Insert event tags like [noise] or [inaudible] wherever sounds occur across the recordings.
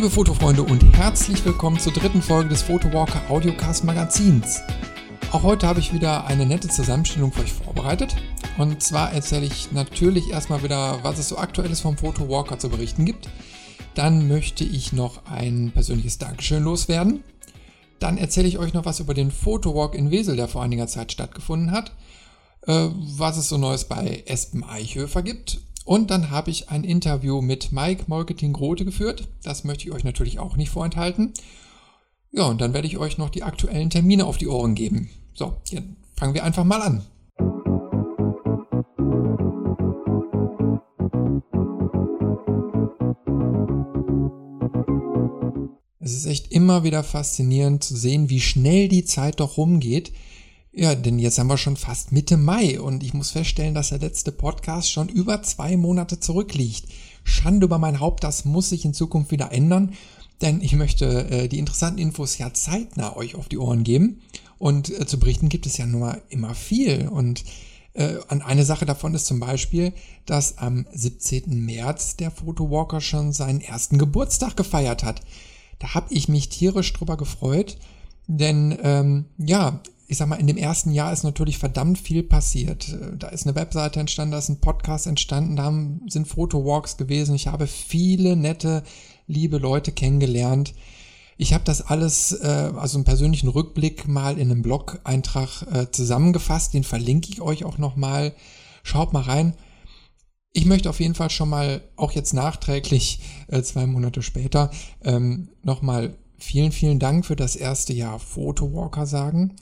Liebe Fotofreunde und herzlich willkommen zur dritten Folge des Photowalker Audiocast Magazins. Auch heute habe ich wieder eine nette Zusammenstellung für euch vorbereitet. Und zwar erzähle ich natürlich erstmal wieder, was es so aktuelles vom Photowalker zu berichten gibt. Dann möchte ich noch ein persönliches Dankeschön loswerden. Dann erzähle ich euch noch was über den Photowalk in Wesel, der vor einiger Zeit stattgefunden hat. Äh, was es so Neues bei Espen Eichhöfer gibt und dann habe ich ein Interview mit Mike Marketing Grote geführt. Das möchte ich euch natürlich auch nicht vorenthalten. Ja, und dann werde ich euch noch die aktuellen Termine auf die Ohren geben. So, jetzt fangen wir einfach mal an. Es ist echt immer wieder faszinierend zu sehen, wie schnell die Zeit doch rumgeht. Ja, denn jetzt haben wir schon fast Mitte Mai und ich muss feststellen, dass der letzte Podcast schon über zwei Monate zurückliegt. Schande über mein Haupt, das muss sich in Zukunft wieder ändern, denn ich möchte äh, die interessanten Infos ja zeitnah euch auf die Ohren geben. Und äh, zu berichten gibt es ja nur immer viel. Und äh, an eine Sache davon ist zum Beispiel, dass am 17. März der Photowalker schon seinen ersten Geburtstag gefeiert hat. Da habe ich mich tierisch drüber gefreut, denn ähm, ja, ich sag mal, in dem ersten Jahr ist natürlich verdammt viel passiert. Da ist eine Webseite entstanden, da ist ein Podcast entstanden, da sind Fotowalks gewesen. Ich habe viele nette, liebe Leute kennengelernt. Ich habe das alles, äh, also einen persönlichen Rückblick mal in einem Blog-Eintrag äh, zusammengefasst. Den verlinke ich euch auch nochmal. Schaut mal rein. Ich möchte auf jeden Fall schon mal, auch jetzt nachträglich, äh, zwei Monate später, ähm, nochmal vielen, vielen Dank für das erste Jahr Photowalker sagen.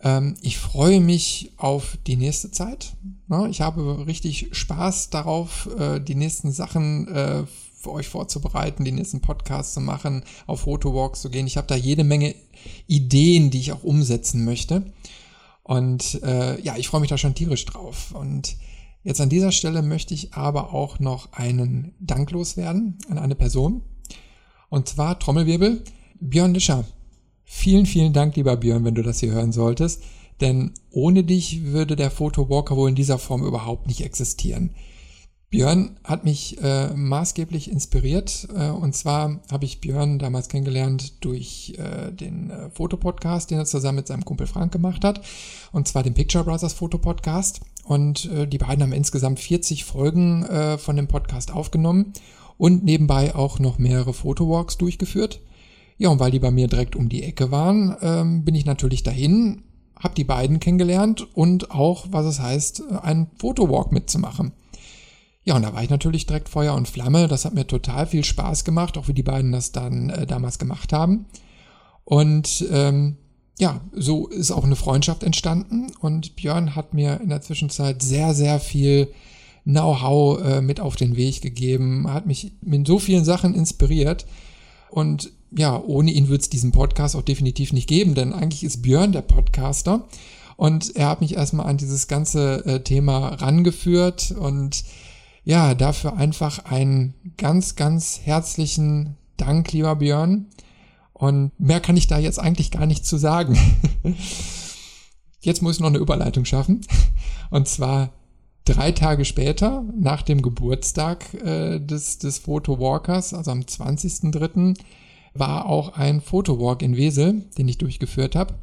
Ähm, ich freue mich auf die nächste Zeit. Ne? Ich habe richtig Spaß darauf, äh, die nächsten Sachen äh, für euch vorzubereiten, die nächsten Podcasts zu machen, auf Photowalks zu gehen. Ich habe da jede Menge Ideen, die ich auch umsetzen möchte. Und äh, ja, ich freue mich da schon tierisch drauf. Und jetzt an dieser Stelle möchte ich aber auch noch einen Dank loswerden an eine Person. Und zwar Trommelwirbel, Björn Lischer. Vielen, vielen Dank, lieber Björn, wenn du das hier hören solltest, denn ohne dich würde der Photowalker wohl in dieser Form überhaupt nicht existieren. Björn hat mich äh, maßgeblich inspiriert äh, und zwar habe ich Björn damals kennengelernt durch äh, den äh, Fotopodcast, den er zusammen mit seinem Kumpel Frank gemacht hat und zwar den Picture Brothers Fotopodcast und äh, die beiden haben insgesamt 40 Folgen äh, von dem Podcast aufgenommen und nebenbei auch noch mehrere Fotowalks durchgeführt. Ja, und weil die bei mir direkt um die Ecke waren, ähm, bin ich natürlich dahin, habe die beiden kennengelernt und auch, was es heißt, einen Fotowalk mitzumachen. Ja, und da war ich natürlich direkt Feuer und Flamme. Das hat mir total viel Spaß gemacht, auch wie die beiden das dann äh, damals gemacht haben. Und ähm, ja, so ist auch eine Freundschaft entstanden. Und Björn hat mir in der Zwischenzeit sehr, sehr viel Know-how äh, mit auf den Weg gegeben, hat mich mit so vielen Sachen inspiriert. Und ja, ohne ihn wird es diesen Podcast auch definitiv nicht geben, denn eigentlich ist Björn der Podcaster und er hat mich erstmal an dieses ganze äh, Thema rangeführt und ja, dafür einfach einen ganz, ganz herzlichen Dank, lieber Björn. Und mehr kann ich da jetzt eigentlich gar nicht zu sagen. [laughs] Jetzt muss ich noch eine Überleitung schaffen. [laughs] Und zwar drei Tage später, nach dem Geburtstag äh, des, des Photowalkers, also am 20.03., war auch ein Fotowalk in Wesel, den ich durchgeführt habe.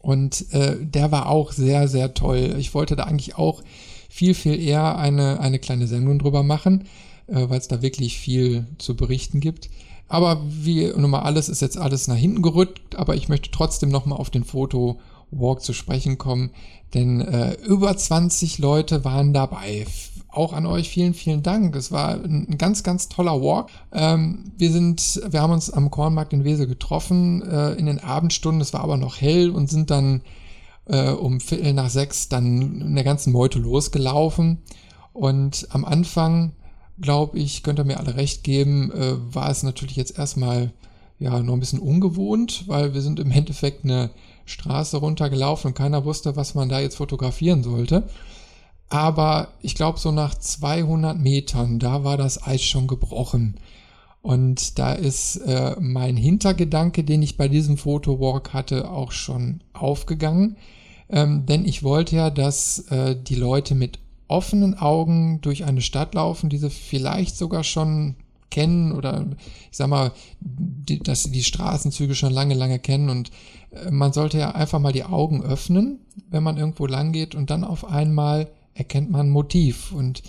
Und äh, der war auch sehr, sehr toll. Ich wollte da eigentlich auch viel, viel eher eine, eine kleine Sendung drüber machen, äh, weil es da wirklich viel zu berichten gibt. Aber wie nun mal alles ist jetzt alles nach hinten gerückt, aber ich möchte trotzdem nochmal auf den Fotowalk zu sprechen kommen, denn äh, über 20 Leute waren dabei auch an euch vielen, vielen Dank. Es war ein ganz, ganz toller Walk. Ähm, wir sind, wir haben uns am Kornmarkt in Wesel getroffen äh, in den Abendstunden. Es war aber noch hell und sind dann äh, um Viertel nach sechs dann in der ganzen Meute losgelaufen. Und am Anfang, glaube ich, könnt ihr mir alle recht geben, äh, war es natürlich jetzt erstmal ja noch ein bisschen ungewohnt, weil wir sind im Endeffekt eine Straße runtergelaufen und keiner wusste, was man da jetzt fotografieren sollte. Aber ich glaube, so nach 200 Metern, da war das Eis schon gebrochen. Und da ist äh, mein Hintergedanke, den ich bei diesem Fotowalk hatte, auch schon aufgegangen. Ähm, denn ich wollte ja, dass äh, die Leute mit offenen Augen durch eine Stadt laufen, die sie vielleicht sogar schon kennen oder ich sag mal, die, dass sie die Straßenzüge schon lange, lange kennen und äh, man sollte ja einfach mal die Augen öffnen, wenn man irgendwo lang geht und dann auf einmal erkennt man ein Motiv und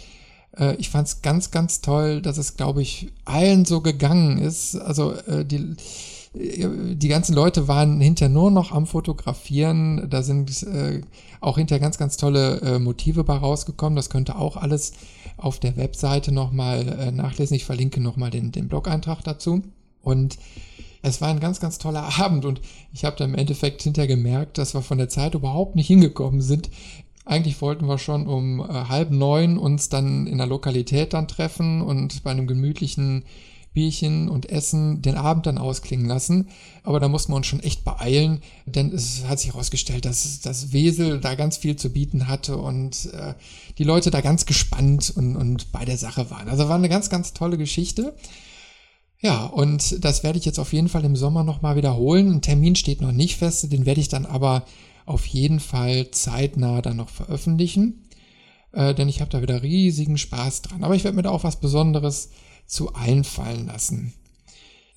äh, ich fand es ganz, ganz toll, dass es, glaube ich, allen so gegangen ist. Also äh, die die ganzen Leute waren hinterher nur noch am Fotografieren. Da sind äh, auch hinterher ganz, ganz tolle äh, Motive bei rausgekommen. Das könnte auch alles auf der Webseite nochmal äh, nachlesen. Ich verlinke nochmal den, den Blog-Eintrag dazu. Und es war ein ganz, ganz toller [laughs] Abend und ich habe da im Endeffekt hinterher gemerkt, dass wir von der Zeit überhaupt nicht hingekommen sind. Eigentlich wollten wir schon um äh, halb neun uns dann in der Lokalität dann treffen und bei einem gemütlichen Bierchen und Essen den Abend dann ausklingen lassen. Aber da mussten wir uns schon echt beeilen, denn es hat sich herausgestellt, dass das Wesel da ganz viel zu bieten hatte und äh, die Leute da ganz gespannt und, und bei der Sache waren. Also war eine ganz, ganz tolle Geschichte. Ja, und das werde ich jetzt auf jeden Fall im Sommer nochmal wiederholen. Ein Termin steht noch nicht fest, den werde ich dann aber auf jeden Fall zeitnah dann noch veröffentlichen. Äh, denn ich habe da wieder riesigen Spaß dran. Aber ich werde mir da auch was Besonderes zu einfallen lassen.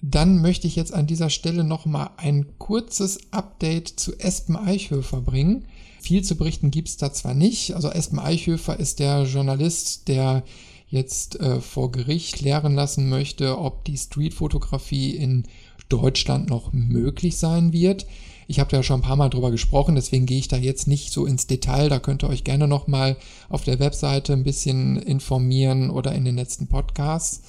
Dann möchte ich jetzt an dieser Stelle nochmal ein kurzes Update zu Espen Eichhöfer bringen. Viel zu berichten gibt es da zwar nicht. Also Espen Eichhöfer ist der Journalist, der jetzt äh, vor Gericht lehren lassen möchte, ob die Streetfotografie in Deutschland noch möglich sein wird. Ich habe da schon ein paar Mal drüber gesprochen, deswegen gehe ich da jetzt nicht so ins Detail. Da könnt ihr euch gerne nochmal auf der Webseite ein bisschen informieren oder in den letzten Podcasts.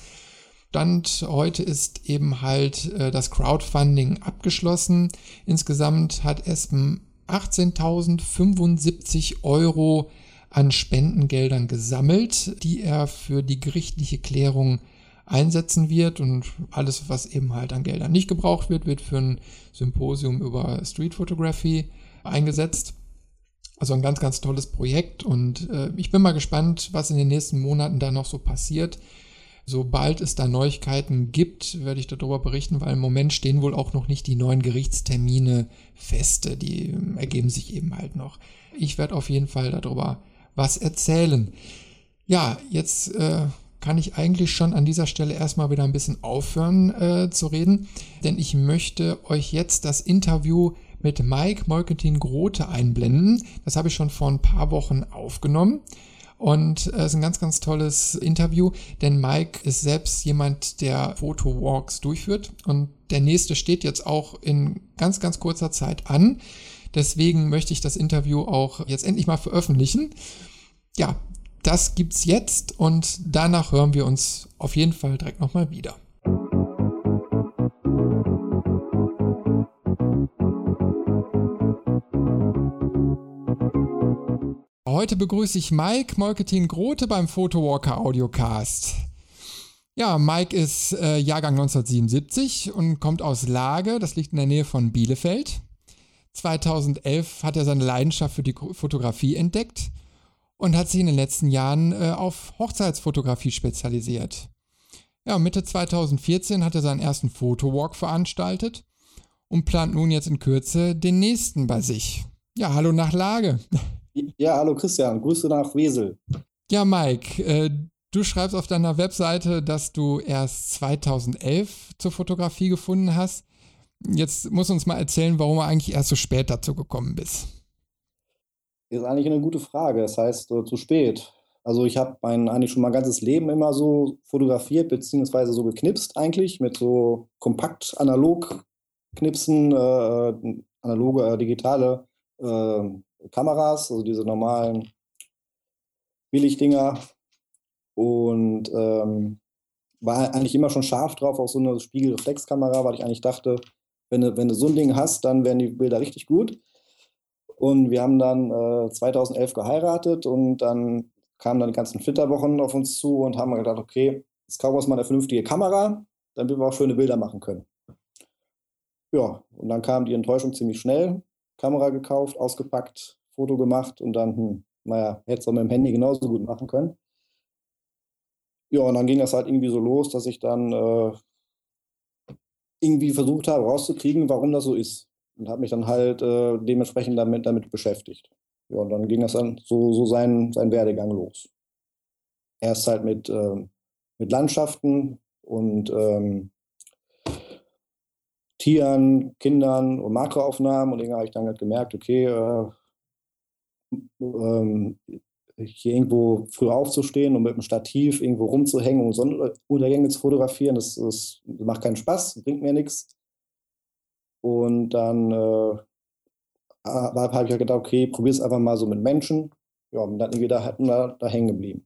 Stand heute ist eben halt äh, das Crowdfunding abgeschlossen. Insgesamt hat Espen 18.075 Euro an Spendengeldern gesammelt, die er für die gerichtliche Klärung einsetzen wird und alles, was eben halt an Geldern nicht gebraucht wird, wird für ein Symposium über Street Photography eingesetzt. Also ein ganz, ganz tolles Projekt und äh, ich bin mal gespannt, was in den nächsten Monaten da noch so passiert. Sobald es da Neuigkeiten gibt, werde ich darüber berichten, weil im Moment stehen wohl auch noch nicht die neuen Gerichtstermine feste. Die ähm, ergeben sich eben halt noch. Ich werde auf jeden Fall darüber was erzählen. Ja, jetzt äh, kann ich eigentlich schon an dieser Stelle erstmal wieder ein bisschen aufhören äh, zu reden, denn ich möchte euch jetzt das Interview mit Mike Molkentin Grote einblenden. Das habe ich schon vor ein paar Wochen aufgenommen. Und es äh, ist ein ganz, ganz tolles Interview, denn Mike ist selbst jemand, der Fotowalks durchführt. Und der nächste steht jetzt auch in ganz, ganz kurzer Zeit an. Deswegen möchte ich das Interview auch jetzt endlich mal veröffentlichen. Ja, das gibt's jetzt und danach hören wir uns auf jeden Fall direkt nochmal wieder. Heute begrüße ich Mike Molketin Grote beim Photowalker Audiocast. Ja, Mike ist äh, Jahrgang 1977 und kommt aus Lage, das liegt in der Nähe von Bielefeld. 2011 hat er seine Leidenschaft für die Fotografie entdeckt und hat sich in den letzten Jahren äh, auf Hochzeitsfotografie spezialisiert. Ja, Mitte 2014 hat er seinen ersten Fotowalk veranstaltet und plant nun jetzt in Kürze den nächsten bei sich. Ja, hallo nach Lage. Ja, hallo Christian, Grüße nach Wesel. Ja, Mike, äh, du schreibst auf deiner Webseite, dass du erst 2011 zur Fotografie gefunden hast. Jetzt musst du uns mal erzählen, warum du eigentlich erst so spät dazu gekommen bist. Ist eigentlich eine gute Frage. Das heißt, äh, zu spät. Also ich habe mein eigentlich schon mein ganzes Leben immer so fotografiert, beziehungsweise so geknipst eigentlich, mit so kompakt analog Knipsen, äh, analoge, äh, digitale äh, Kameras, also diese normalen Billigdinger. Und ähm, war eigentlich immer schon scharf drauf auf so eine Spiegelreflexkamera, weil ich eigentlich dachte, wenn du, wenn du so ein Ding hast, dann werden die Bilder richtig gut. Und wir haben dann äh, 2011 geheiratet und dann kamen dann die ganzen Flitterwochen auf uns zu und haben gedacht, okay, jetzt kaufen wir uns mal eine vernünftige Kamera, damit wir auch schöne Bilder machen können. Ja, und dann kam die Enttäuschung ziemlich schnell. Kamera gekauft, ausgepackt, Foto gemacht und dann, hm, naja, hätte es auch mit dem Handy genauso gut machen können. Ja, und dann ging das halt irgendwie so los, dass ich dann äh, irgendwie versucht habe, rauszukriegen, warum das so ist und habe mich dann halt äh, dementsprechend damit, damit beschäftigt. Ja, und dann ging das dann so, so sein, sein Werdegang los. Erst halt mit, äh, mit Landschaften und ähm, Tieren, Kindern und Makroaufnahmen. Und irgendwann habe ich dann halt gemerkt, okay, äh, ähm, hier irgendwo früh aufzustehen und mit dem Stativ irgendwo rumzuhängen und Sonnenuntergänge zu fotografieren, das, das, macht keinen Spaß, bringt mir nichts. Und dann äh, habe ich ja gedacht, okay, probier es einfach mal so mit Menschen. Ja, und dann irgendwie da, da, da hängen geblieben.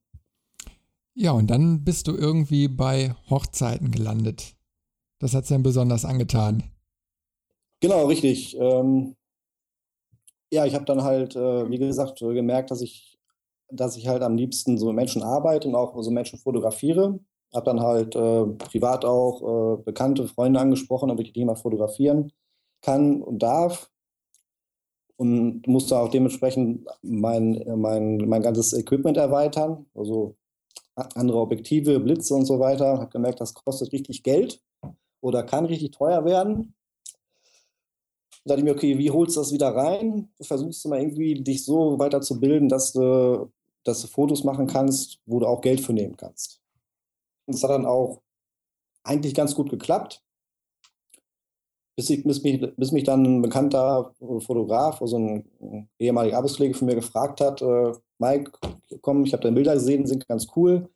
Ja, und dann bist du irgendwie bei Hochzeiten gelandet. Das hat es dann besonders angetan. Genau, richtig. Ähm, ja, ich habe dann halt, äh, wie gesagt, gemerkt, dass ich, dass ich halt am liebsten so mit Menschen arbeite und auch so Menschen fotografiere. Habe dann halt äh, privat auch äh, bekannte Freunde angesprochen, ob ich die mal fotografieren kann und darf und musste auch dementsprechend mein, mein, mein ganzes Equipment erweitern, also andere Objektive, Blitze und so weiter. Habe gemerkt, das kostet richtig Geld oder kann richtig teuer werden. Da dachte ich mir, okay, wie holst du das wieder rein? Du versuchst mal irgendwie dich so weiterzubilden, dass du, dass du Fotos machen kannst, wo du auch Geld für nehmen kannst. Und das hat dann auch eigentlich ganz gut geklappt bis, ich, bis, mich, bis mich dann ein bekannter Fotograf, also ein ehemaliger Arbeitskollege von mir gefragt hat, äh, Mike, komm, ich habe deine Bilder gesehen, sind ganz cool.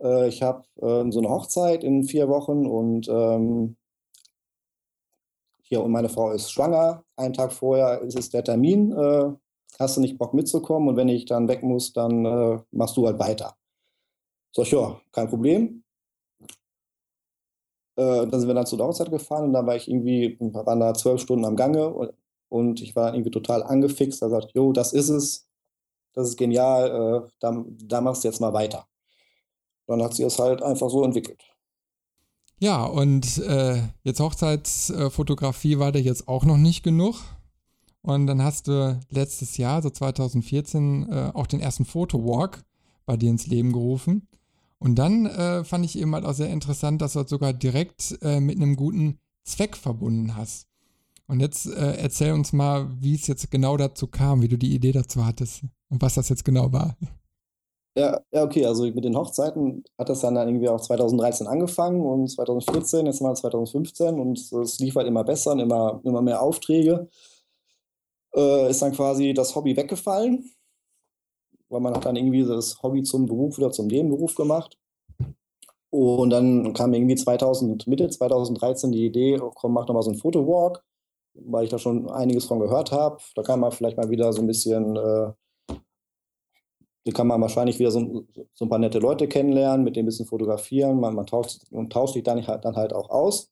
Äh, ich habe äh, so eine Hochzeit in vier Wochen und ähm, hier und meine Frau ist schwanger. Einen Tag vorher ist es der Termin. Äh, hast du nicht Bock mitzukommen? Und wenn ich dann weg muss, dann äh, machst du halt weiter. Ich, ja, kein Problem. Äh, dann sind wir dann zu der Hochzeit gefahren und dann war ich irgendwie, waren da zwölf Stunden am Gange und, und ich war irgendwie total angefixt. Da sagt, jo, das ist es, das ist genial, äh, da, da machst du jetzt mal weiter. Dann hat sich das halt einfach so entwickelt. Ja, und äh, jetzt Hochzeitsfotografie war dir jetzt auch noch nicht genug. Und dann hast du letztes Jahr, so 2014, äh, auch den ersten Fotowalk bei dir ins Leben gerufen. Und dann äh, fand ich eben halt auch sehr interessant, dass du das sogar direkt äh, mit einem guten Zweck verbunden hast. Und jetzt äh, erzähl uns mal, wie es jetzt genau dazu kam, wie du die Idee dazu hattest und was das jetzt genau war. Ja, ja, okay, also mit den Hochzeiten hat das dann irgendwie auch 2013 angefangen und 2014, jetzt mal 2015 und es lief halt immer besser und immer, immer mehr Aufträge. Äh, ist dann quasi das Hobby weggefallen weil man hat dann irgendwie das Hobby zum Beruf oder zum Nebenberuf gemacht. Und dann kam irgendwie 2000, Mitte 2013 die Idee, oh, komm, mach doch mal so einen Fotowalk, weil ich da schon einiges von gehört habe. Da kann man vielleicht mal wieder so ein bisschen, äh, da kann man wahrscheinlich wieder so, so, ein paar nette Leute kennenlernen, mit denen ein bisschen fotografieren. Man, man tauscht, und tauscht sich dann halt, dann halt auch aus.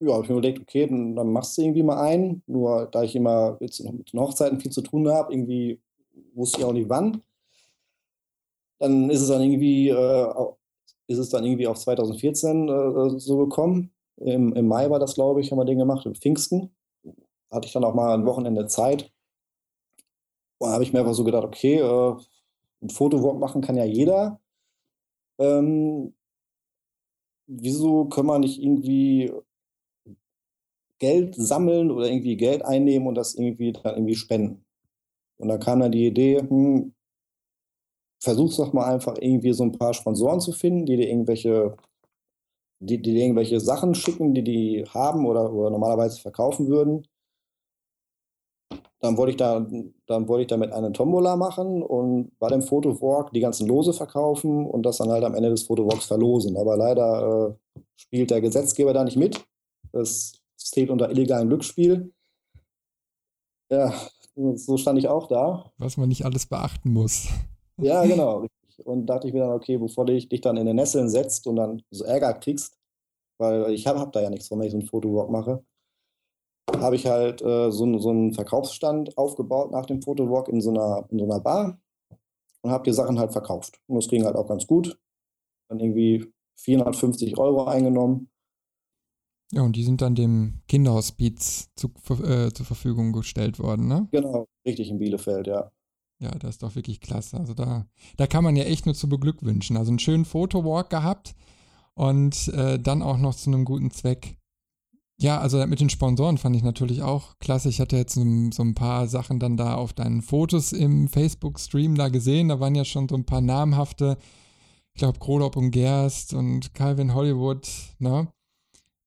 Ja, habe ich mir überlegt, okay, dann, machst du irgendwie mal einen. Nur da ich immer mit Hochzeiten viel zu tun habe, irgendwie wusste ich auch nicht wann dann ist es dann irgendwie, äh, ist es dann irgendwie auf 2014 äh, so gekommen. Im, Im, Mai war das, glaube ich, haben wir den gemacht, im Pfingsten. Hatte ich dann auch mal ein Wochenende Zeit. Und da habe ich mir einfach so gedacht, okay, äh, ein Fotowalk machen kann ja jeder. Ähm, wieso können wir nicht irgendwie Geld sammeln oder irgendwie Geld einnehmen und das irgendwie dann irgendwie spenden? Und dann kam dann die Idee, hm, versuch's doch mal einfach irgendwie so ein paar Sponsoren zu finden, die dir irgendwelche, die, die dir irgendwelche Sachen schicken, die die haben oder, oder normalerweise verkaufen würden. Dann wollte ich da, dann wollte ich damit eine Tombola machen und bei dem Fotowalk die ganzen Lose verkaufen und das dann halt am Ende des Fotowalks verlosen. Aber leider äh, spielt der Gesetzgeber da nicht mit. Es zählt unter illegalem Glücksspiel. Ja, so stand ich auch da. Was man nicht alles beachten muss. Ja, [laughs] genau. Und dachte ich mir dann, okay, bevor du dich dann in den Nesseln setzt und dann so Ärger kriegst, weil ich habe hab da ja nichts von, wenn ich so einen Fotowalk mache, habe ich halt äh, so, so einen Verkaufsstand aufgebaut nach dem Fotowalk in so einer, in so einer Bar und habe die Sachen halt verkauft. Und das ging halt auch ganz gut. Dann irgendwie 450 Euro eingenommen. Ja, und die sind dann dem Kinderhospiz zu, äh, zur Verfügung gestellt worden, ne? Genau, richtig in Bielefeld, ja. Ja, das ist doch wirklich klasse. Also da, da kann man ja echt nur zu beglückwünschen. Also einen schönen Fotowalk gehabt und äh, dann auch noch zu einem guten Zweck. Ja, also mit den Sponsoren fand ich natürlich auch klasse. Ich hatte jetzt so, so ein paar Sachen dann da auf deinen Fotos im Facebook-Stream da gesehen. Da waren ja schon so ein paar namhafte ich glaube, Krolop und Gerst und Calvin Hollywood, ne?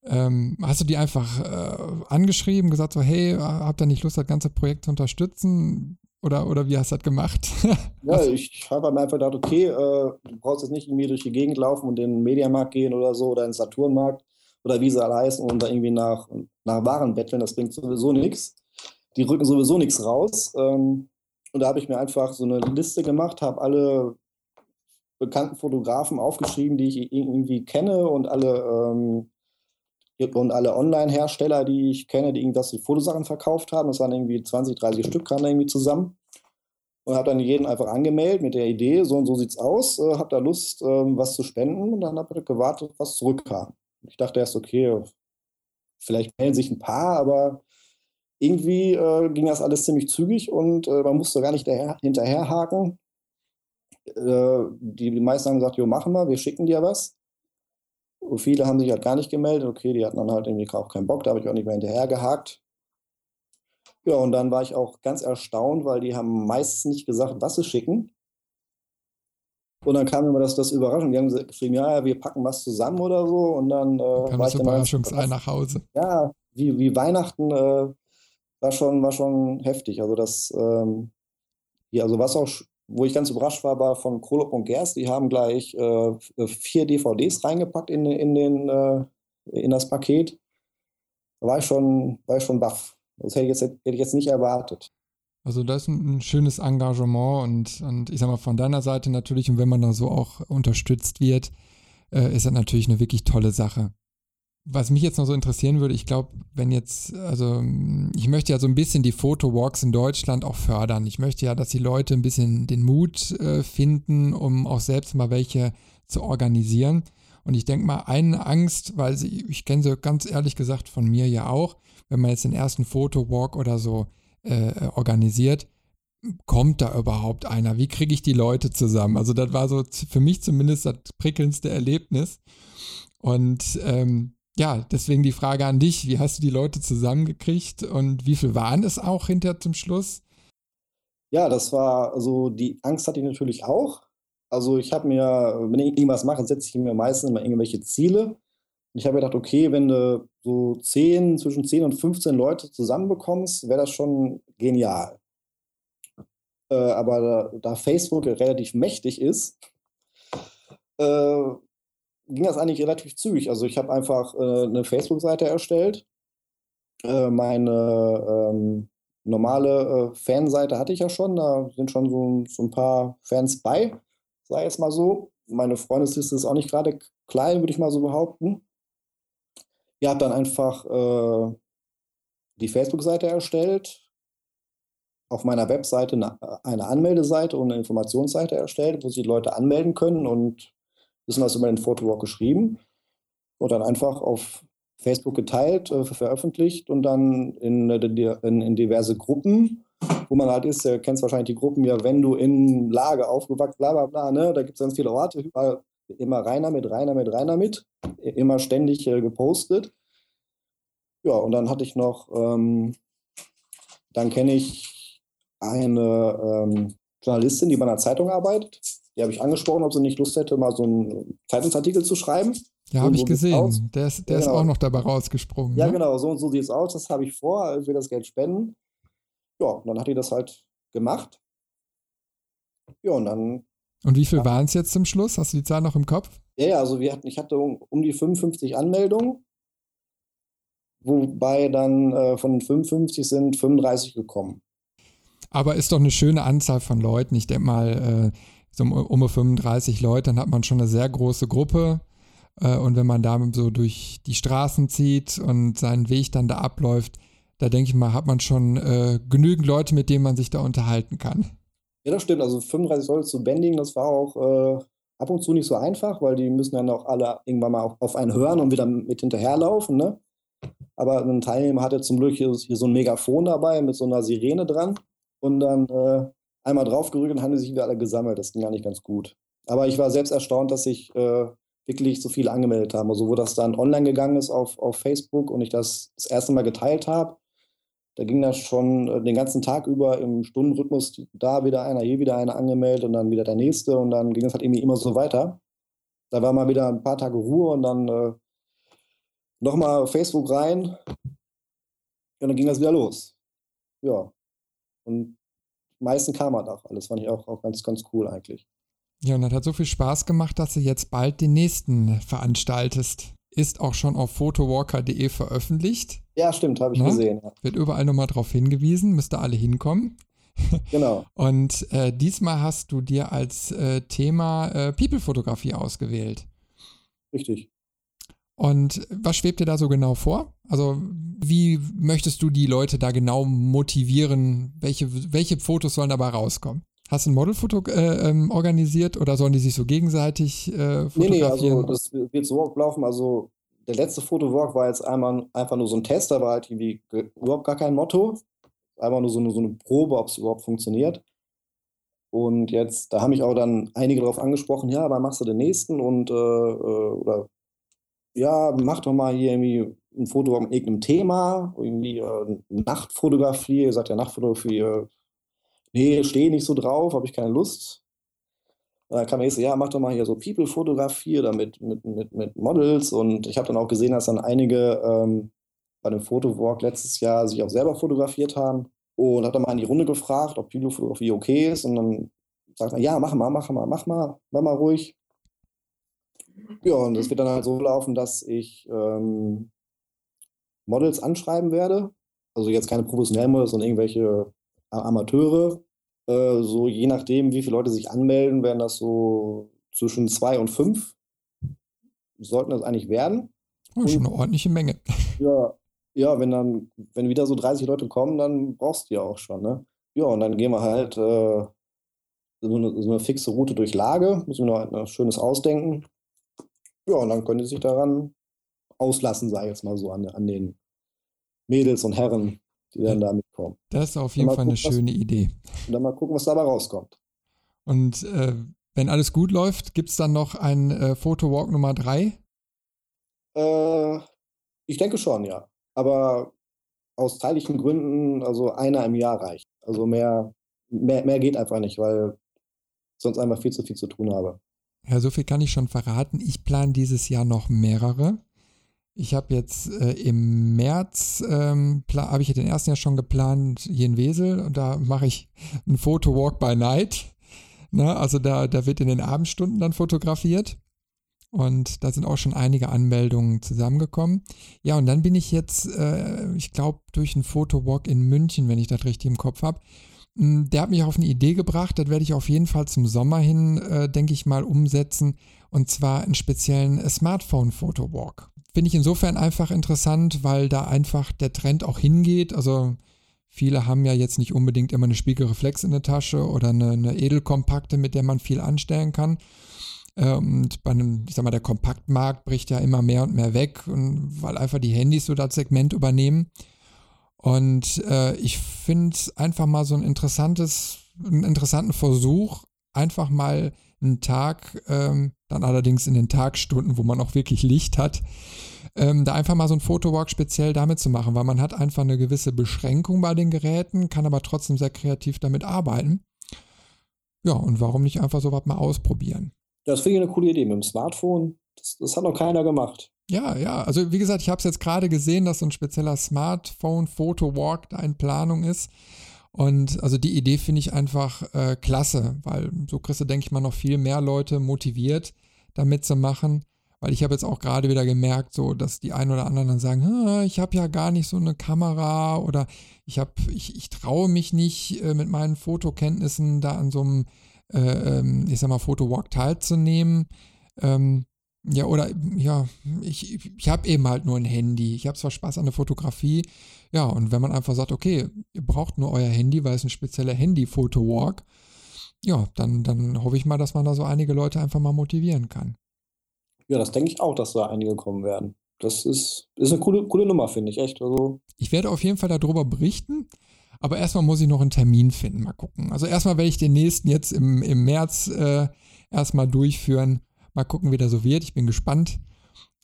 Ähm, hast du die einfach äh, angeschrieben, gesagt so, hey, habt ihr nicht Lust, das ganze Projekt zu unterstützen? Oder, oder wie hast du das gemacht? [laughs] ja, ich habe mir einfach gedacht, okay, äh, du brauchst jetzt nicht irgendwie durch die Gegend laufen und in den Mediamarkt gehen oder so oder in den Saturnmarkt oder wie sie alle heißen und da irgendwie nach, nach Waren betteln, das bringt sowieso nichts. Die rücken sowieso nichts raus. Ähm, und da habe ich mir einfach so eine Liste gemacht, habe alle bekannten Fotografen aufgeschrieben, die ich irgendwie kenne und alle ähm, und alle Online-Hersteller, die ich kenne, die irgendwas die Fotosachen verkauft haben. Das waren irgendwie 20, 30 Stück, kamen da irgendwie zusammen. Und habe dann jeden einfach angemeldet mit der Idee, so und so sieht's aus, äh, habe da Lust, äh, was zu spenden. Und dann habe ich gewartet, was zurückkam. Ich dachte erst, okay, vielleicht melden sich ein paar, aber irgendwie äh, ging das alles ziemlich zügig und äh, man musste gar nicht hinterherhaken. Äh, die, die meisten haben gesagt, jo, machen wir, wir schicken dir was. Und viele haben sich halt gar nicht gemeldet. Okay, die hatten dann halt irgendwie auch keinen Bock, da habe ich auch nicht mehr hinterher gehakt. Ja, und dann war ich auch ganz erstaunt, weil die haben meistens nicht gesagt, was sie schicken. Und dann kam immer das, das Überraschung. Die haben geschrieben, ja, wir packen was zusammen oder so. Und dann äh, kam war das Überraschungsei nach Hause. Ja, wie, wie Weihnachten äh, war, schon, war schon heftig. Also das, ähm, ja, also was auch wo ich ganz überrascht war, war von Krolop und Gerst. Die haben gleich äh, vier DVDs reingepackt in, in, den, äh, in das Paket. Da war ich schon, war ich schon baff. Das hätte ich, jetzt, hätte ich jetzt nicht erwartet. Also das ist ein, ein schönes Engagement und, und ich sag mal von deiner Seite natürlich und wenn man da so auch unterstützt wird, äh, ist das natürlich eine wirklich tolle Sache was mich jetzt noch so interessieren würde, ich glaube, wenn jetzt, also ich möchte ja so ein bisschen die Fotowalks in Deutschland auch fördern. Ich möchte ja, dass die Leute ein bisschen den Mut äh, finden, um auch selbst mal welche zu organisieren. Und ich denke mal, eine Angst, weil sie, ich kenne sie ganz ehrlich gesagt von mir ja auch, wenn man jetzt den ersten Fotowalk oder so äh, organisiert, kommt da überhaupt einer? Wie kriege ich die Leute zusammen? Also das war so für mich zumindest das prickelndste Erlebnis. Und ähm, ja, deswegen die Frage an dich, wie hast du die Leute zusammengekriegt und wie viel waren es auch hinter zum Schluss? Ja, das war, also die Angst hatte ich natürlich auch. Also ich habe mir, wenn ich irgendwas mache, setze ich mir meistens immer irgendwelche Ziele. Und ich habe mir gedacht, okay, wenn du so 10, zwischen 10 und 15 Leute zusammenbekommst, wäre das schon genial. Äh, aber da, da, Facebook relativ mächtig ist, äh, ging das eigentlich relativ zügig. Also ich habe einfach äh, eine Facebook-Seite erstellt. Äh, meine ähm, normale äh, Fanseite hatte ich ja schon. Da sind schon so, so ein paar Fans bei, sei jetzt mal so. Meine Freundesliste ist auch nicht gerade klein, würde ich mal so behaupten. Ihr habt dann einfach äh, die Facebook-Seite erstellt, auf meiner Webseite eine, Anmeldeseite und eine Informationsseite erstellt, wo sich Leute anmelden können und wissen was über den Photowalk geschrieben und dann einfach auf Facebook geteilt, äh, veröffentlicht und dann in, in, in, diverse Gruppen, wo man halt ist, ihr kennt wahrscheinlich die Gruppen ja, wenn du in Lage aufgewachsen, bla bla bla, ne? da gibt es ganz viele Orte, überall, immer reiner mit, reiner mit, reiner mit, immer ständig äh, gepostet. Ja, und dann hatte ich noch, ähm, dann kenne ich eine ähm, Journalistin, die bei einer Zeitung arbeitet. Die habe ich angesprochen, ob sie nicht Lust hätte, mal so einen Zeitungsartikel zu schreiben. Ja, habe ich gesehen. Der, ist, der genau. ist auch noch dabei rausgesprungen. Ja, ne? genau, so und so sieht es aus. Das habe ich vor, ich will das Geld spenden. Ja, und dann hat die das halt gemacht. Ja, und dann. Und wie viel ja. waren es jetzt zum Schluss? Hast du die Zahl noch im Kopf? Ja, ja, also wir hatten, ich hatte um, um die 55 Anmeldungen, wobei dann äh, von den 55 sind 35 gekommen. Aber ist doch eine schöne Anzahl von Leuten. Ich denke mal, äh, so um 35 Leute, dann hat man schon eine sehr große Gruppe. Äh, und wenn man da so durch die Straßen zieht und seinen Weg dann da abläuft, da denke ich mal, hat man schon äh, genügend Leute, mit denen man sich da unterhalten kann. Ja, das stimmt. Also 35 Leute zu bändigen, das war auch äh, ab und zu nicht so einfach, weil die müssen dann auch alle irgendwann mal auf, auf einen hören und wieder mit hinterherlaufen. Ne? Aber ein Teilnehmer hatte zum Glück hier, hier so ein Megafon dabei mit so einer Sirene dran. Und dann äh, einmal draufgerückt und haben sich wieder alle gesammelt. Das ging gar nicht ganz gut. Aber ich war selbst erstaunt, dass sich äh, wirklich so viele angemeldet haben. Also wo das dann online gegangen ist auf, auf Facebook und ich das das erste Mal geteilt habe, da ging das schon äh, den ganzen Tag über im Stundenrhythmus da wieder einer, hier wieder einer angemeldet und dann wieder der nächste und dann ging das halt irgendwie immer so weiter. da war mal wieder ein paar Tage Ruhe und dann äh, nochmal Facebook rein. Und dann ging das wieder los. Ja. Und meisten kam halt auch alles. Fand ich auch, auch ganz, ganz cool eigentlich. Ja, und das hat so viel Spaß gemacht, dass du jetzt bald den nächsten veranstaltest. Ist auch schon auf photowalker.de veröffentlicht. Ja, stimmt, habe ich Na? Ne? gesehen. Ja. Wird überall nochmal drauf hingewiesen, müsste alle hinkommen. [laughs] Genau. und äh, diesmal hast du dir als äh, Thema äh, People-Fotografie ausgewählt. Richtig. Und was schwebt dir da so genau vor? Also, wie möchtest du die Leute da genau motivieren? Welche, welche Fotos sollen dabei rauskommen? Hast du ein Modelfoto äh, ähm, organisiert oder sollen die sich so gegenseitig äh, fotografieren? Nee, nee, also das wird so ablaufen. Also der letzte Fotowalk war jetzt einmal einfach nur so ein Test, da war halt irgendwie überhaupt gar kein Motto. Einfach nur so eine, so eine Probe, ob es überhaupt funktioniert. Und jetzt, da haben mich auch dann einige darauf angesprochen, ja, wann machst du den nächsten? Und äh, äh oder ja, mach doch mal hier irgendwie ein Foto mit irgendeinem Thema, irgendwie äh, Nachtfotografie, ihr sagt ja Nachtfotografie, äh, nee, stehe nicht so drauf, habe ich keine Lust. Dann kam so, ja, mach doch mal hier so People-Fotografie oder mit, mit, mit, mit Models. Und ich habe dann auch gesehen, dass dann einige ähm, bei dem Fotowalk letztes Jahr sich auch selber fotografiert haben. Und habe dann mal in die Runde gefragt, ob People-Fotografie okay ist. Und dann sagt er, ja, mach mal, mach mal, mach mal, mach mal ruhig. Ja, und es wird dann halt so laufen, dass ich ähm, Models anschreiben werde. Also jetzt keine professionellen Models, sondern irgendwelche Amateure. Äh, so je nachdem, wie viele Leute sich anmelden, werden das so zwischen zwei und fünf. Sollten das eigentlich werden. Oh, schon eine ordentliche Menge. [laughs] Ja, ja, wenn dann, wenn wieder so 30 Leute kommen, dann brauchst du ja auch schon, ne? Ja, und dann gehen wir halt äh, so, eine, so, eine, fixe Route durch Lage, müssen wir noch ein schönes ausdenken. Ja, und dann können die sich daran auslassen, sage ich jetzt mal so, an, an den Mädels und Herren, die dann da mitkommen. Das ist auf jeden Fall gucken, eine schöne was, Idee. Und dann mal gucken, was dabei rauskommt. Und äh, wenn alles gut läuft, gibt es dann noch ein äh, Fotowalk Nummer 3? Äh, ich denke schon, ja. Aber aus zeitlichen Gründen, also einer im Jahr reicht. Also mehr, mehr, mehr geht einfach nicht, weil sonst einfach viel zu viel zu tun habe. Ja, so viel kann ich schon verraten. Ich plane dieses Jahr noch mehrere. Ich habe jetzt äh, im März, ähm, habe ich den ersten Jahr schon geplant, hier in Wesel und da mache ich [laughs] ein Foto Walk by Night. Ne? Also da, da wird in den Abendstunden dann fotografiert. Und da sind auch schon einige Anmeldungen zusammengekommen. Ja, und dann bin ich jetzt, äh, ich glaube, durch einen Fotowalk in München, wenn ich das richtig im Kopf habe, der hat mich auf eine Idee gebracht, das werde ich auf jeden Fall zum Sommer hin, äh, denke ich mal, umsetzen. Und zwar einen speziellen äh, Smartphone-Fotowalk. Finde ich insofern einfach interessant, weil da einfach der Trend auch hingeht. Also viele haben ja jetzt nicht unbedingt immer eine Spiegelreflex in der Tasche oder eine, eine Edelkompakte, mit der man viel anstellen kann. Ähm, und bei einem, ich sag mal, der Kompaktmarkt bricht ja immer mehr und mehr weg, weil einfach die Handys so das Segment übernehmen. Und äh, ich finde einfach mal so ein interessantes, einen interessanten Versuch, einfach mal einen Tag, ähm, dann allerdings in den Tagstunden, wo man auch wirklich Licht hat, ähm, da einfach mal so ein Fotowalk speziell damit zu machen, weil man hat einfach eine gewisse Beschränkung bei den Geräten, kann aber trotzdem sehr kreativ damit arbeiten. Ja, und warum nicht einfach sowas mal ausprobieren? Das finde ich eine coole Idee mit dem Smartphone. Das, das hat noch keiner gemacht. Ja, ja. Also wie gesagt, ich habe es jetzt gerade gesehen, dass so ein spezieller Smartphone-Foto-Walk da in Planung ist. Und also die Idee finde ich einfach äh, klasse, weil so kriegst du, denke ich mal, noch viel mehr Leute motiviert, da mitzumachen. Weil ich habe jetzt auch gerade wieder gemerkt, so dass die einen oder anderen dann sagen, ich habe ja gar nicht so eine Kamera oder ich habe, ich, ich traue mich nicht äh, mit meinen Fotokenntnissen da an so einem, äh, ähm, ich sag mal, Fotowalk teilzunehmen. Ähm, ja, oder ja, ich, ich habe eben halt nur ein Handy. Ich habe zwar Spaß an der Fotografie. Ja, und wenn man einfach sagt, okay, ihr braucht nur euer Handy, weil es ein spezieller Handy-Foto-Walk, ja, dann, dann hoffe ich mal, dass man da so einige Leute einfach mal motivieren kann. Ja, das denke ich auch, dass da einige kommen werden. Das ist, ist eine coole, coole Nummer, finde ich, echt. Also ich werde auf jeden Fall darüber berichten. Aber erstmal muss ich noch einen Termin finden. Mal gucken. Also erstmal werde ich den nächsten jetzt im, im März äh, erstmal durchführen. Mal gucken, wie der so wird. Ich bin gespannt.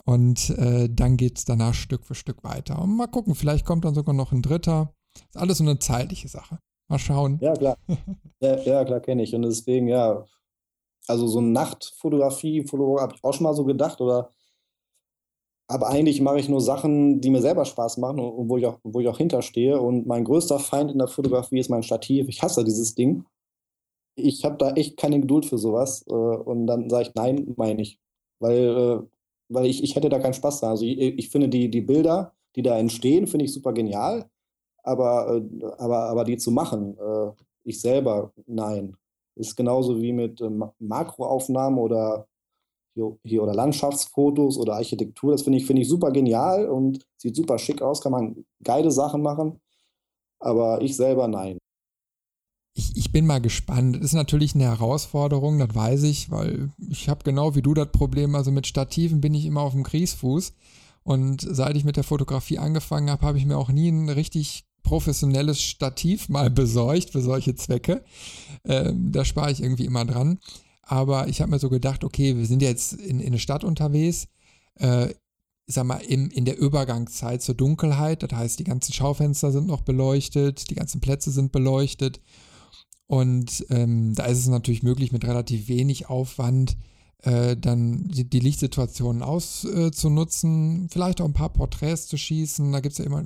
Und äh, dann geht es danach Stück für Stück weiter. Und mal gucken, vielleicht kommt dann sogar noch ein dritter. Ist alles so eine zeitliche Sache. Mal schauen. Ja, klar. [laughs] ja, ja klar, kenne ich. Und deswegen, ja, also so eine Nachtfotografie, Fotograf habe ich auch schon mal so gedacht oder aber eigentlich mache ich nur Sachen, die mir selber Spaß machen und wo ich auch, wo ich auch hinterstehe. Und mein größter Feind in der Fotografie ist mein Stativ. Ich hasse dieses Ding. Ich habe da echt keine Geduld für sowas. Äh, und dann sage ich, nein, meine ich. Weil, äh, weil ich, ich hätte da keinen Spaß dran. Also ich, ich finde die, die Bilder, die da entstehen, finde ich super genial. Aber, äh, aber, aber die zu machen, ich selber, nein. Ist genauso wie mit Makroaufnahmen oder hier, hier oder Landschaftsfotos oder Architektur. Das finde ich, find ich super genial und sieht super schick aus, kann man geile Sachen machen. Aber ich selber nein. Ich, ich bin mal gespannt. Das ist natürlich eine Herausforderung, das weiß ich, weil ich habe genau wie du das Problem, also mit Stativen bin ich immer auf dem Kriegsfuß. Und seit ich mit der Fotografie angefangen habe, habe ich mir auch nie ein richtig professionelles Stativ mal besorgt für solche Zwecke. Ähm, da spare ich irgendwie immer dran. Aber ich habe mir so gedacht, okay, wir sind jetzt in, in der Stadt unterwegs. Äh, sag mal, im, in der Übergangszeit zur Dunkelheit. Das heißt, die ganzen Schaufenster sind noch beleuchtet, die ganzen Plätze sind beleuchtet. Und ähm, da ist es natürlich möglich, mit relativ wenig Aufwand äh, dann die, die Lichtsituationen auszunutzen, äh, vielleicht auch ein paar Porträts zu schießen. Da gibt es ja immer,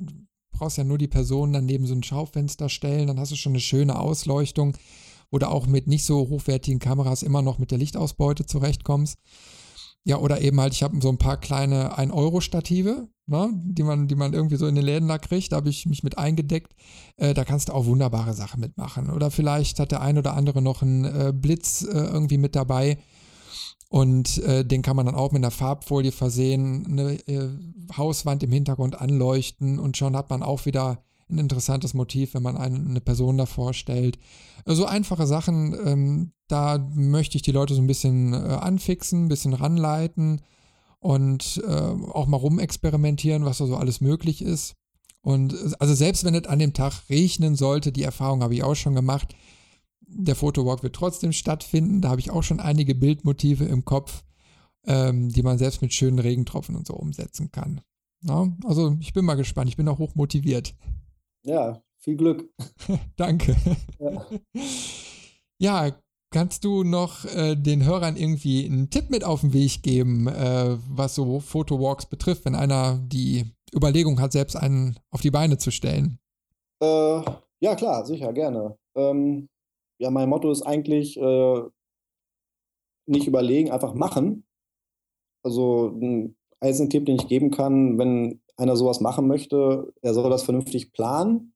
brauchst ja nur die Person dann neben so ein Schaufenster stellen, dann hast du schon eine schöne Ausleuchtung oder auch mit nicht so hochwertigen Kameras immer noch mit der Lichtausbeute zurechtkommst. Ja, oder eben halt, ich habe so ein paar kleine 1-Euro-Stative, ne, die, man, die man irgendwie so in den Läden da kriegt. Da habe ich mich mit eingedeckt. Äh, da kannst du auch wunderbare Sachen mitmachen. Oder vielleicht hat der ein oder andere noch einen äh, Blitz äh, irgendwie mit dabei. Und äh, den kann man dann auch mit einer Farbfolie versehen, eine äh, Hauswand im Hintergrund anleuchten und schon hat man auch wieder ein interessantes Motiv, wenn man eine, Person davor stellt. So also einfache Sachen, ähm, da möchte ich die Leute so ein bisschen äh, anfixen, ein bisschen ranleiten und äh, auch mal rumexperimentieren, was da so alles möglich ist. Und also selbst wenn es an dem Tag regnen sollte, die Erfahrung habe ich auch schon gemacht, der Fotowalk wird trotzdem stattfinden. Da habe ich auch schon einige Bildmotive im Kopf, ähm, die man selbst mit schönen Regentropfen und so umsetzen kann. Ja, also ich bin mal gespannt, ich bin auch hoch motiviert. Ja, viel Glück. [laughs] Danke. Ja. ja. kannst du noch äh, den Hörern irgendwie einen Tipp mit auf den Weg geben, äh, was so Fotowalks betrifft, wenn einer die Überlegung hat, selbst einen auf die Beine zu stellen? Äh, ja, klar, sicher, gerne. Ähm, ja, mein Motto ist eigentlich äh, nicht überlegen, einfach machen. Also ein Eisentipp, den ich geben kann, wenn einer sowas machen möchte, er soll das vernünftig planen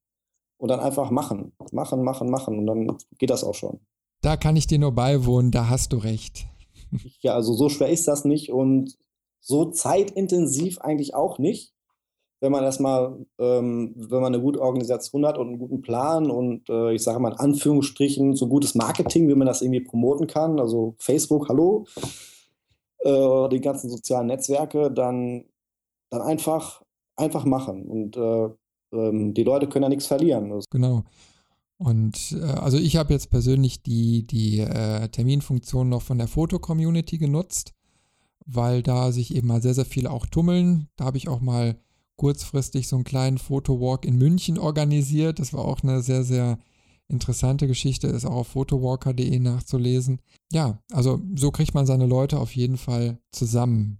und dann einfach machen. Machen, machen, machen. Und dann geht das auch schon. Da kann ich dir nur beiwohnen, da hast du recht. [laughs] Ja, also so schwer ist das nicht und so zeitintensiv eigentlich auch nicht. Wenn man erstmal, ähm, wenn man eine gute Organisation hat und einen guten Plan und äh, ich sage mal in Anführungsstrichen so gutes Marketing, wie man das irgendwie promoten kann, also Facebook, hallo, äh, die ganzen sozialen Netzwerke, dann, dann einfach einfach machen. Und äh, ähm, die Leute können ja nichts verlieren. Genau. Und äh, also ich habe jetzt persönlich die, die äh, Terminfunktion noch von der Foto-Community genutzt, weil da sich eben mal sehr, sehr viele auch tummeln. Da habe ich auch mal kurzfristig so einen kleinen Fotowalk in München organisiert. Das war auch eine sehr, sehr interessante Geschichte, ist auch auf photowalker.de nachzulesen. Ja, also so kriegt man seine Leute auf jeden Fall zusammen.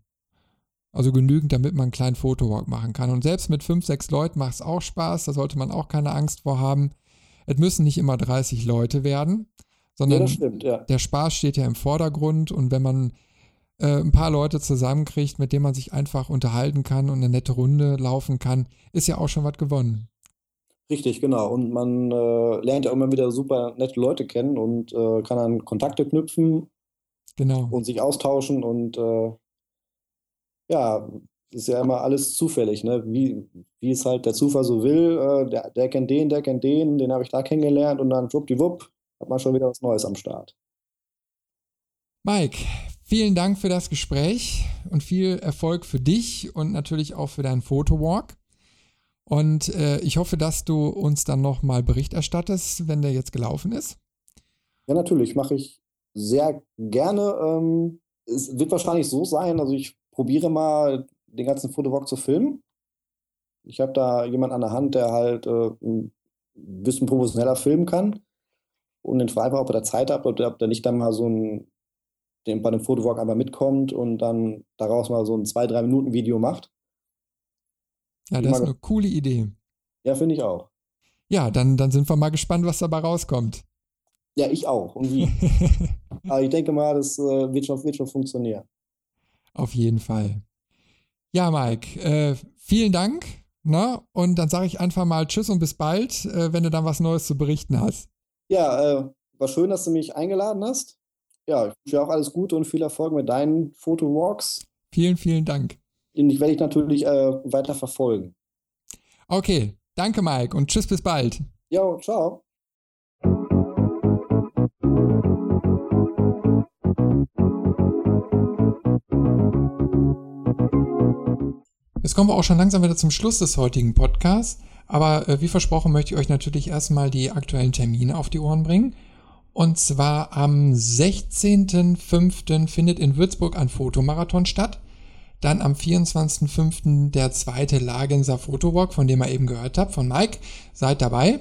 Also genügend, damit man einen kleinen Fotowalk machen kann. Und selbst mit fünf, sechs Leuten macht es auch Spaß. Da sollte man auch keine Angst vor haben. Es müssen nicht immer 30 Leute werden, sondern ja, stimmt, ja. der Spaß steht ja im Vordergrund. Und wenn man äh, ein paar Leute zusammenkriegt, mit denen man sich einfach unterhalten kann und eine nette Runde laufen kann, ist ja auch schon was gewonnen. Richtig, genau. Und man äh, lernt ja immer wieder super nette Leute kennen und äh, kann dann Kontakte knüpfen genau. und sich austauschen und äh, ja, ist ja immer alles zufällig, ne? wie, wie es halt der Zufall so will. Äh, der, der kennt den, der kennt den, den habe ich da kennengelernt und dann schwuppdiwupp hat man schon wieder was Neues am Start. Mike, vielen Dank für das Gespräch und viel Erfolg für dich und natürlich auch für deinen Fotowalk. Und äh, ich hoffe, dass du uns dann nochmal Bericht erstattest, wenn der jetzt gelaufen ist. Ja, natürlich, mache ich sehr gerne. Ähm, es wird wahrscheinlich so sein, also ich probiere mal den ganzen Fotowalk zu filmen. Ich habe da jemand an der Hand, der halt äh, ein bisschen professioneller filmen kann. Und den frage einfach, ob er da Zeit hat oder ob er nicht dann mal so ein den, bei dem Fotowalk einmal mitkommt und dann daraus mal so ein zwei, drei Minuten Video macht. Ja, das ist eine coole Idee. Ja, finde ich auch. Ja, dann, dann sind wir mal gespannt, was dabei rauskommt. Ja, ich auch. Und wie? [laughs] Aber ich denke mal, das äh, wird, schon, wird schon funktionieren. Auf jeden Fall. Ja, Mike, äh, vielen Dank. Ne? Und dann sage ich einfach mal Tschüss und bis bald, äh, wenn du dann was Neues zu berichten hast. Ja, äh, war schön, dass du mich eingeladen hast. Ja, ich wünsche dir auch alles Gute und viel Erfolg mit deinen Fotowalks. Vielen, vielen Dank. Den werde ich natürlich äh, weiter verfolgen. Okay, danke Mike und tschüss bis bald. Jo, ciao. Jetzt kommen wir auch schon langsam wieder zum Schluss des heutigen Podcasts. Aber äh, wie versprochen möchte ich euch natürlich erstmal die aktuellen Termine auf die Ohren bringen. Und zwar am 16.05. findet in Würzburg ein Fotomarathon statt. Dann am 24.05. der zweite Lagenser Fotowalk, von dem ihr eben gehört habt, von Mike. Seid dabei.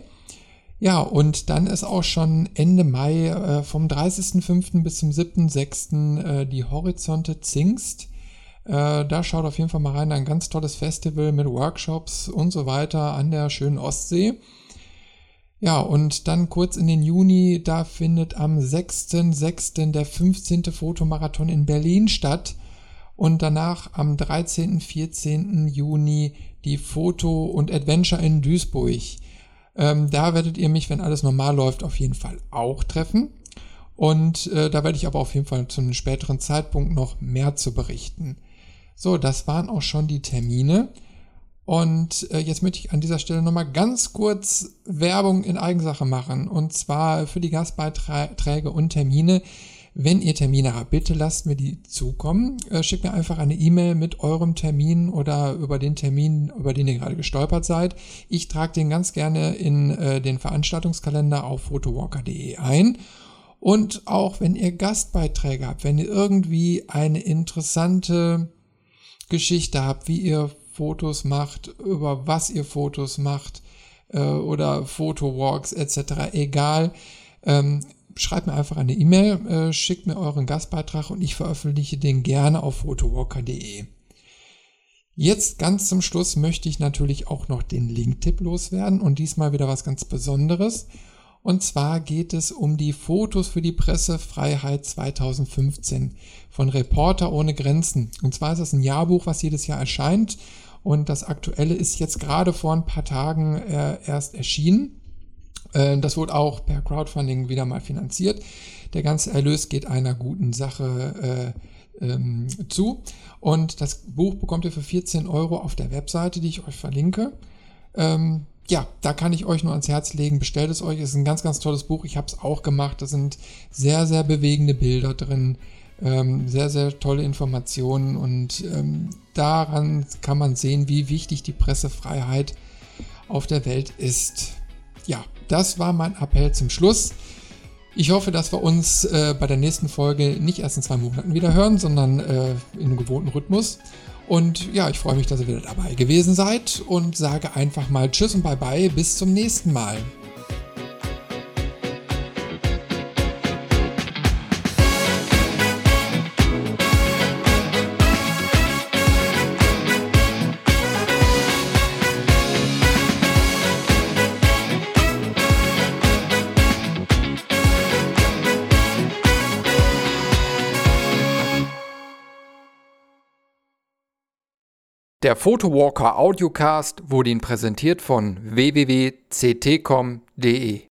Ja, und dann ist auch schon Ende Mai äh, vom 30.05. bis zum 7.06. Äh, die Horizonte Zingst. Äh, da schaut auf jeden Fall mal rein. Ein ganz tolles Festival mit Workshops und so weiter an der schönen Ostsee. Ja, und dann kurz in den Juni, da findet am 6.06. der 15. Fotomarathon in Berlin statt und danach am 13. 14. Juni die Foto und Adventure in Duisburg. Ähm, da werdet ihr mich, wenn alles normal läuft, auf jeden Fall auch treffen. Und äh, da werde ich aber auf jeden Fall zu einem späteren Zeitpunkt noch mehr zu berichten. So, das waren auch schon die Termine. Und äh, jetzt möchte ich an dieser Stelle nochmal ganz kurz Werbung in Eigensache machen. Und zwar für die Gastbeiträge und Termine. Wenn ihr Termine habt, bitte lasst mir die zukommen. Äh, schickt mir einfach eine E-Mail mit eurem Termin oder über den Termin, über den ihr gerade gestolpert seid. Ich trage den ganz gerne in äh, den Veranstaltungskalender auf photowalker.de ein. Und auch wenn ihr Gastbeiträge habt, wenn ihr irgendwie eine interessante Geschichte habt, wie ihr Fotos macht, über was ihr Fotos macht äh, oder Fotowalks etc. Egal. Ähm, schreibt mir einfach eine E-Mail, äh, schickt mir euren Gastbeitrag und ich veröffentliche den gerne auf photowalker.de. Jetzt ganz zum Schluss möchte ich natürlich auch noch den Link-Tipp loswerden und diesmal wieder was ganz Besonderes. Und zwar geht es um die Fotos für die Pressefreiheit 2015 von Reporter ohne Grenzen. Und zwar ist das ein Jahrbuch, was jedes Jahr erscheint. Und das aktuelle ist jetzt gerade vor ein paar Tagen äh, erst erschienen. Äh, das wurde auch per Crowdfunding wieder mal finanziert. Der ganze Erlös geht einer guten Sache äh, ähm, zu. Und das Buch bekommt ihr für 14 Euro auf der Webseite, die ich euch verlinke. Ähm, ja, da kann ich euch nur ans Herz legen. Bestellt es euch. Es ist ein ganz, ganz tolles Buch. Ich habe es auch gemacht. Da sind sehr, sehr bewegende Bilder drin. Ähm, sehr, sehr tolle Informationen. Und ähm, daran kann man sehen, wie wichtig die Pressefreiheit auf der Welt ist. Ja, das war mein Appell zum Schluss. Ich hoffe, dass wir uns äh, bei der nächsten Folge nicht erst in zwei Monaten wieder hören, sondern äh, in einem gewohnten Rhythmus. Und ja, ich freue mich, dass ihr wieder dabei gewesen seid und sage einfach mal Tschüss und Bye-bye, bis zum nächsten Mal. Der Photowalker Audiocast wurde Ihnen präsentiert von www.ctcom.de